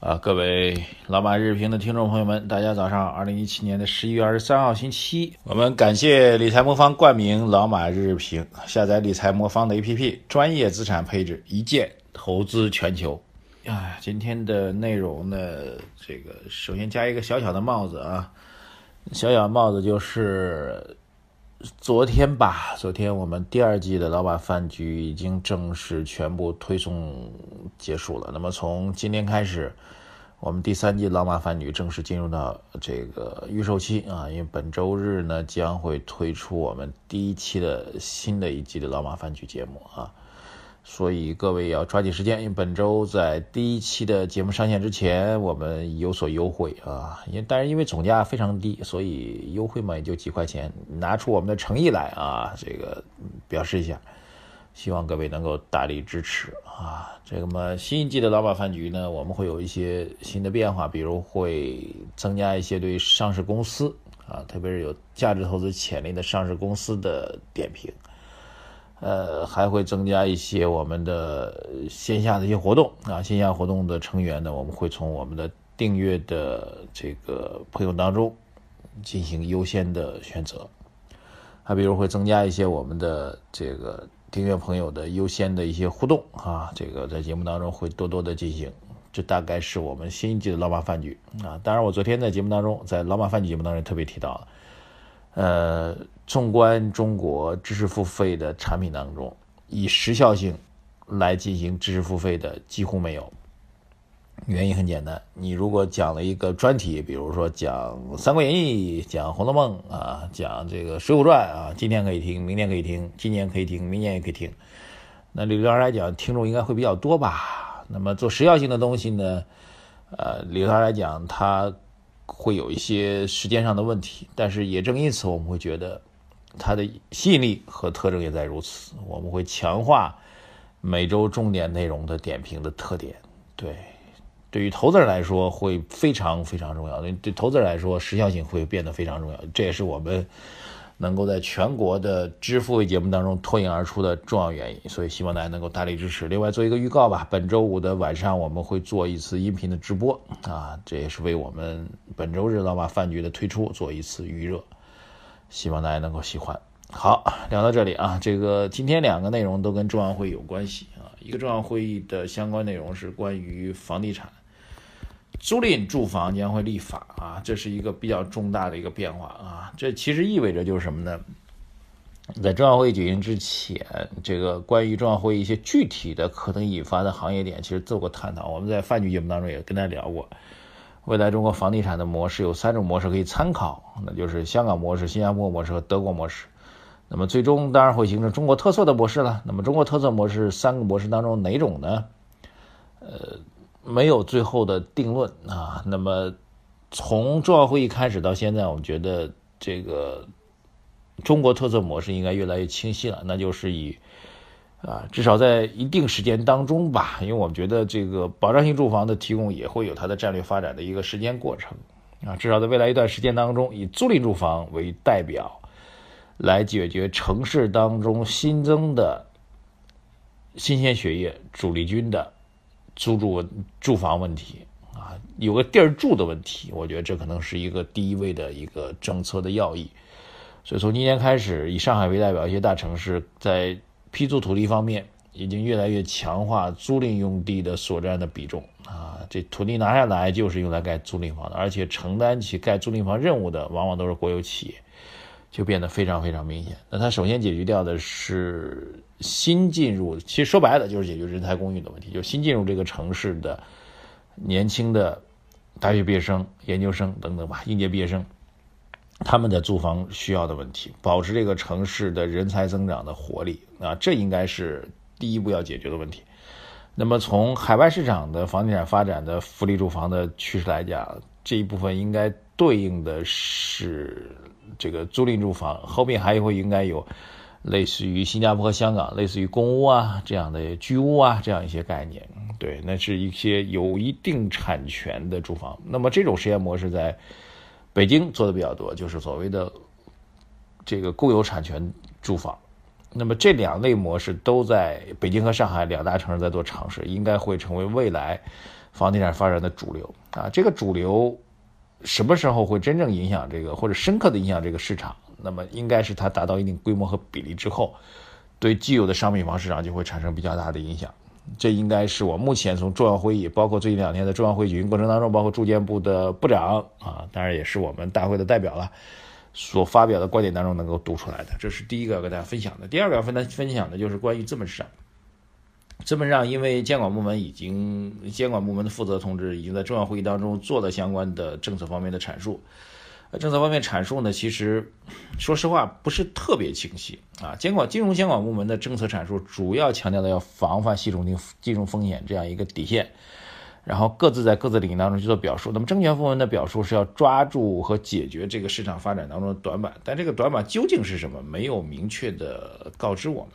啊，各位老马日评的听众朋友们，大家早上！二零一七年的十一月二十三号星期，我们感谢理财魔方冠名老马日评，下载理财魔方的 APP，专业资产配置，一键投资全球。啊，今天的内容呢，这个首先加一个小小的帽子啊，小小帽子就是昨天吧，昨天我们第二季的老马饭局已经正式全部推送结束了。那么从今天开始。我们第三季老马饭局正式进入到这个预售期啊，因为本周日呢将会推出我们第一期的新的一季的老马饭局节目啊，所以各位要抓紧时间，因为本周在第一期的节目上线之前，我们有所优惠啊，因但是因为总价非常低，所以优惠嘛也就几块钱，拿出我们的诚意来啊，这个表示一下。希望各位能够大力支持啊！这个么新一季的老马饭局呢，我们会有一些新的变化，比如会增加一些对上市公司啊，特别是有价值投资潜力的上市公司的点评，呃，还会增加一些我们的线下的一些活动啊，线下活动的成员呢，我们会从我们的订阅的这个朋友当中进行优先的选择，还比如会增加一些我们的这个。订阅朋友的优先的一些互动啊，这个在节目当中会多多的进行。这大概是我们新一季的老马饭局啊。当然，我昨天在节目当中，在老马饭局节目当中特别提到了，呃，纵观中国知识付费的产品当中，以时效性来进行知识付费的几乎没有。原因很简单，你如果讲了一个专题，比如说讲《三国演义》、讲《红楼梦》啊、讲这个《水浒传》啊，今天可以听，明天可以听，今年可以听，明年也可以听。那理论上来讲，听众应该会比较多吧？那么做时效性的东西呢？呃，理论上来讲，它会有一些时间上的问题。但是也正因此，我们会觉得它的吸引力和特征也在如此。我们会强化每周重点内容的点评的特点，对。对于投资人来说会非常非常重要，对投资人来说时效性会变得非常重要，这也是我们能够在全国的支付类节目当中脱颖而出的重要原因。所以希望大家能够大力支持。另外做一个预告吧，本周五的晚上我们会做一次音频的直播啊，这也是为我们本周日老马饭局的推出做一次预热，希望大家能够喜欢。好，聊到这里啊，这个今天两个内容都跟中央会有关系啊，一个重要会议的相关内容是关于房地产。租赁住房将会立法啊，这是一个比较重大的一个变化啊。这其实意味着就是什么呢？在中央会议举行之前，这个关于中央会议一些具体的可能引发的行业点，其实做过探讨。我们在饭局节目当中也跟大家聊过，未来中国房地产的模式有三种模式可以参考，那就是香港模式、新加坡模式和德国模式。那么最终当然会形成中国特色的模式了。那么中国特色模式三个模式当中哪种呢？呃。没有最后的定论啊。那么，从重要会议开始到现在，我们觉得这个中国特色模式应该越来越清晰了。那就是以啊，至少在一定时间当中吧，因为我们觉得这个保障性住房的提供也会有它的战略发展的一个时间过程啊。至少在未来一段时间当中，以租赁住房为代表，来解决城市当中新增的新鲜血液主力军的。租住住房问题啊，有个地儿住的问题，我觉得这可能是一个第一位的一个政策的要义。所以从今年开始，以上海为代表，一些大城市在批租土地方面已经越来越强化租赁用地的所占的比重啊。这土地拿下来就是用来盖租赁房的，而且承担起盖租赁房任务的往往都是国有企业，就变得非常非常明显。那它首先解决掉的是。新进入，其实说白了就是解决人才公寓的问题，就新进入这个城市的年轻的大学毕业生、研究生等等吧，应届毕业生，他们的住房需要的问题，保持这个城市的人才增长的活力啊，这应该是第一步要解决的问题。那么从海外市场的房地产发展的福利住房的趋势来讲，这一部分应该对应的是这个租赁住房，后面还会应该有。类似于新加坡和香港，类似于公屋啊这样的居屋啊这样一些概念，对，那是一些有一定产权的住房。那么这种实验模式在北京做的比较多，就是所谓的这个共有产权住房。那么这两类模式都在北京和上海两大城市在做尝试，应该会成为未来房地产发展的主流啊。这个主流什么时候会真正影响这个，或者深刻的影响这个市场？那么应该是它达到一定规模和比例之后，对既有的商品房市场就会产生比较大的影响。这应该是我目前从重要会议，包括最近两天的重要会议举行过程当中，包括住建部的部长啊，当然也是我们大会的代表了，所发表的观点当中能够读出来的。这是第一个要跟大家分享的。第二个要分分享的就是关于资本市场。资本上，因为监管部门已经监管部门的负责同志已经在重要会议当中做了相关的政策方面的阐述。政策方面阐述呢，其实说实话不是特别清晰啊。监管金融监管部门的政策阐述主要强调的要防范系统性金融风险这样一个底线，然后各自在各自领域当中去做表述。那么证券部门的表述是要抓住和解决这个市场发展当中的短板，但这个短板究竟是什么，没有明确的告知我们。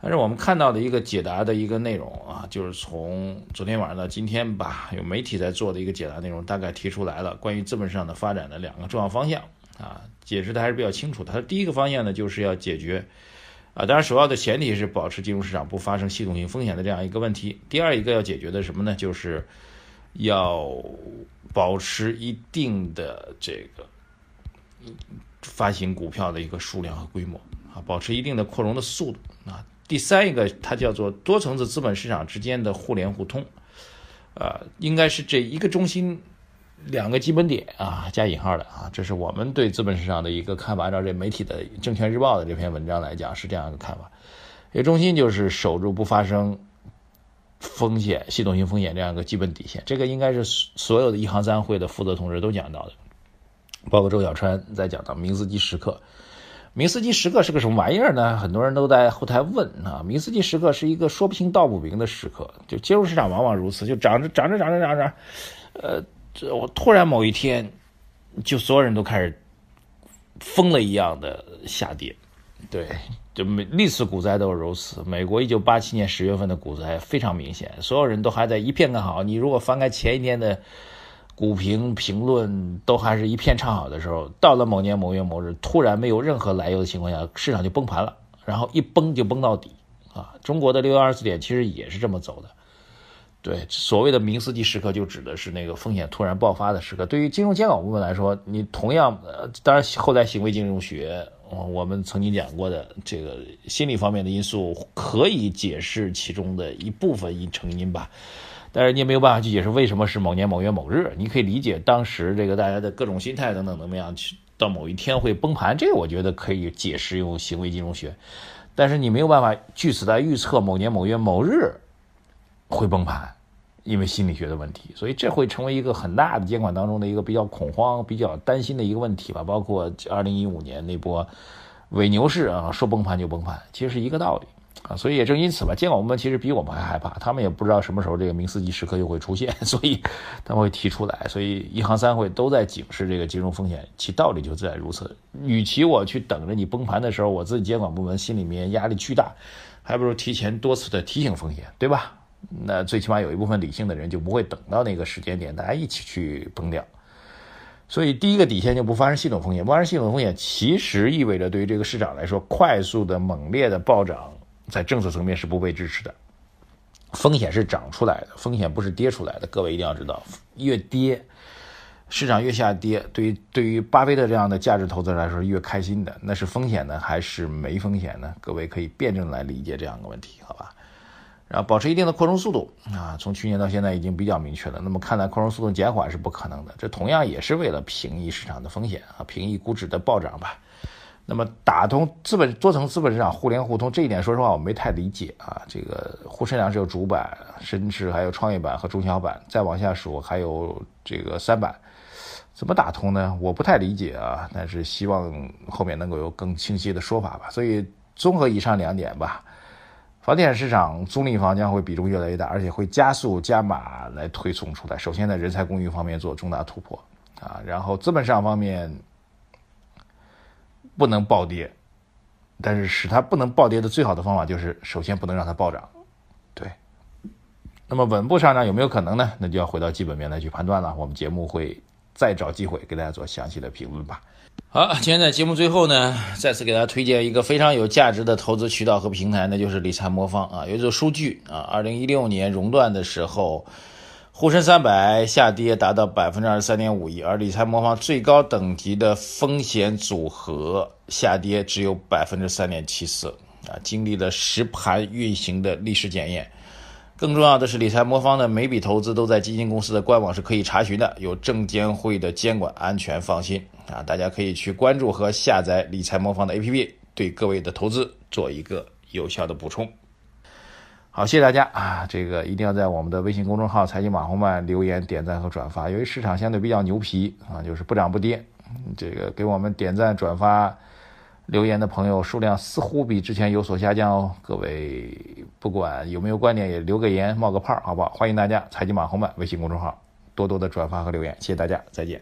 但是我们看到的一个解答的一个内容啊，就是从昨天晚上到今天吧，有媒体在做的一个解答内容，大概提出来了关于资本市场的发展的两个重要方向啊，解释的还是比较清楚的。它第一个方向呢，就是要解决啊，当然首要的前提是保持金融市场不发生系统性风险的这样一个问题。第二一个要解决的什么呢？就是要保持一定的这个发行股票的一个数量和规模啊，保持一定的扩容的速度啊。第三一个，它叫做多层次资本市场之间的互联互通，呃，应该是这一个中心，两个基本点啊，加引号的啊，这是我们对资本市场的一个看法。按照这媒体的《证券日报》的这篇文章来讲，是这样一个看法。一个中心就是守住不发生风险、系统性风险这样一个基本底线。这个应该是所有的一行三会的负责同志都讲到的，包括周小川在讲到明斯基时刻。明斯基时刻是个什么玩意儿呢？很多人都在后台问啊。明斯基时刻是一个说不清道不明的时刻，就金融市场往往如此，就涨着涨着涨着涨着，呃，这我突然某一天，就所有人都开始疯了一样的下跌。对，就每历次股灾都是如此。美国一九八七年十月份的股灾非常明显，所有人都还在一片看好。你如果翻开前一天的。股评评论都还是一片唱好的时候，到了某年某月某日，突然没有任何来由的情况下，市场就崩盘了，然后一崩就崩到底啊！中国的六幺二四点其实也是这么走的。对，所谓的明斯基时刻，就指的是那个风险突然爆发的时刻。对于金融监管部门来说，你同样，呃，当然后来行为金融学，我们曾经讲过的这个心理方面的因素，可以解释其中的一部分因成因吧。但是你也没有办法去解释为什么是某年某月某日，你可以理解当时这个大家的各种心态等等怎么样，去到某一天会崩盘，这个我觉得可以解释用行为金融学，但是你没有办法据此来预测某年某月某日会崩盘，因为心理学的问题，所以这会成为一个很大的监管当中的一个比较恐慌、比较担心的一个问题吧。包括二零一五年那波伪牛市啊，说崩盘就崩盘，其实是一个道理。啊，所以也正因此吧，监管部门其实比我们还害怕，他们也不知道什么时候这个明斯基时刻又会出现，所以他们会提出来。所以一行三会都在警示这个金融风险，其道理就在如此。与其我去等着你崩盘的时候，我自己监管部门心里面压力巨大，还不如提前多次的提醒风险，对吧？那最起码有一部分理性的人就不会等到那个时间点，大家一起去崩掉。所以第一个底线就不发生系统风险，不发生系统风险，其实意味着对于这个市场来说，快速的猛烈的暴涨。在政策层面是不被支持的，风险是涨出来的，风险不是跌出来的。各位一定要知道，越跌，市场越下跌，对于对于巴菲特这样的价值投资者来说越开心的，那是风险呢还是没风险呢？各位可以辩证来理解这样的问题，好吧？然后保持一定的扩容速度啊，从去年到现在已经比较明确了。那么看来扩容速度减缓是不可能的，这同样也是为了平抑市场的风险啊，平抑股指的暴涨吧。那么打通资本多层资本市场互联互通这一点，说实话我没太理解啊。这个沪深两市有主板、深市，还有创业板和中小板，再往下数还有这个三板，怎么打通呢？我不太理解啊。但是希望后面能够有更清晰的说法吧。所以综合以上两点吧，房地产市场租赁房将会比重越来越大，而且会加速加码来推送出来。首先在人才供应方面做重大突破啊，然后资本市场方面。不能暴跌，但是使它不能暴跌的最好的方法就是首先不能让它暴涨，对。那么稳步上涨有没有可能呢？那就要回到基本面来去判断了。我们节目会再找机会给大家做详细的评论吧。好，今天在节目最后呢，再次给大家推荐一个非常有价值的投资渠道和平台，那就是理财魔方啊。有一组数据啊，二零一六年熔断的时候，沪深三百下跌达到百分之二十三点五一，而理财魔方最高等级的风险组合下跌只有百分之三点七四啊，经历了实盘运行的历史检验。更重要的是，理财魔方的每笔投资都在基金公司的官网是可以查询的，有证监会的监管，安全放心啊！大家可以去关注和下载理财魔方的 APP，对各位的投资做一个有效的补充。好，谢谢大家啊！这个一定要在我们的微信公众号“财经马红漫”留言、点赞和转发。由于市场相对比较牛皮啊，就是不涨不跌，这个给我们点赞、转发。留言的朋友数量似乎比之前有所下降哦，各位不管有没有观点也留个言冒个泡好不好？欢迎大家财经马红漫微信公众号多多的转发和留言，谢谢大家，再见。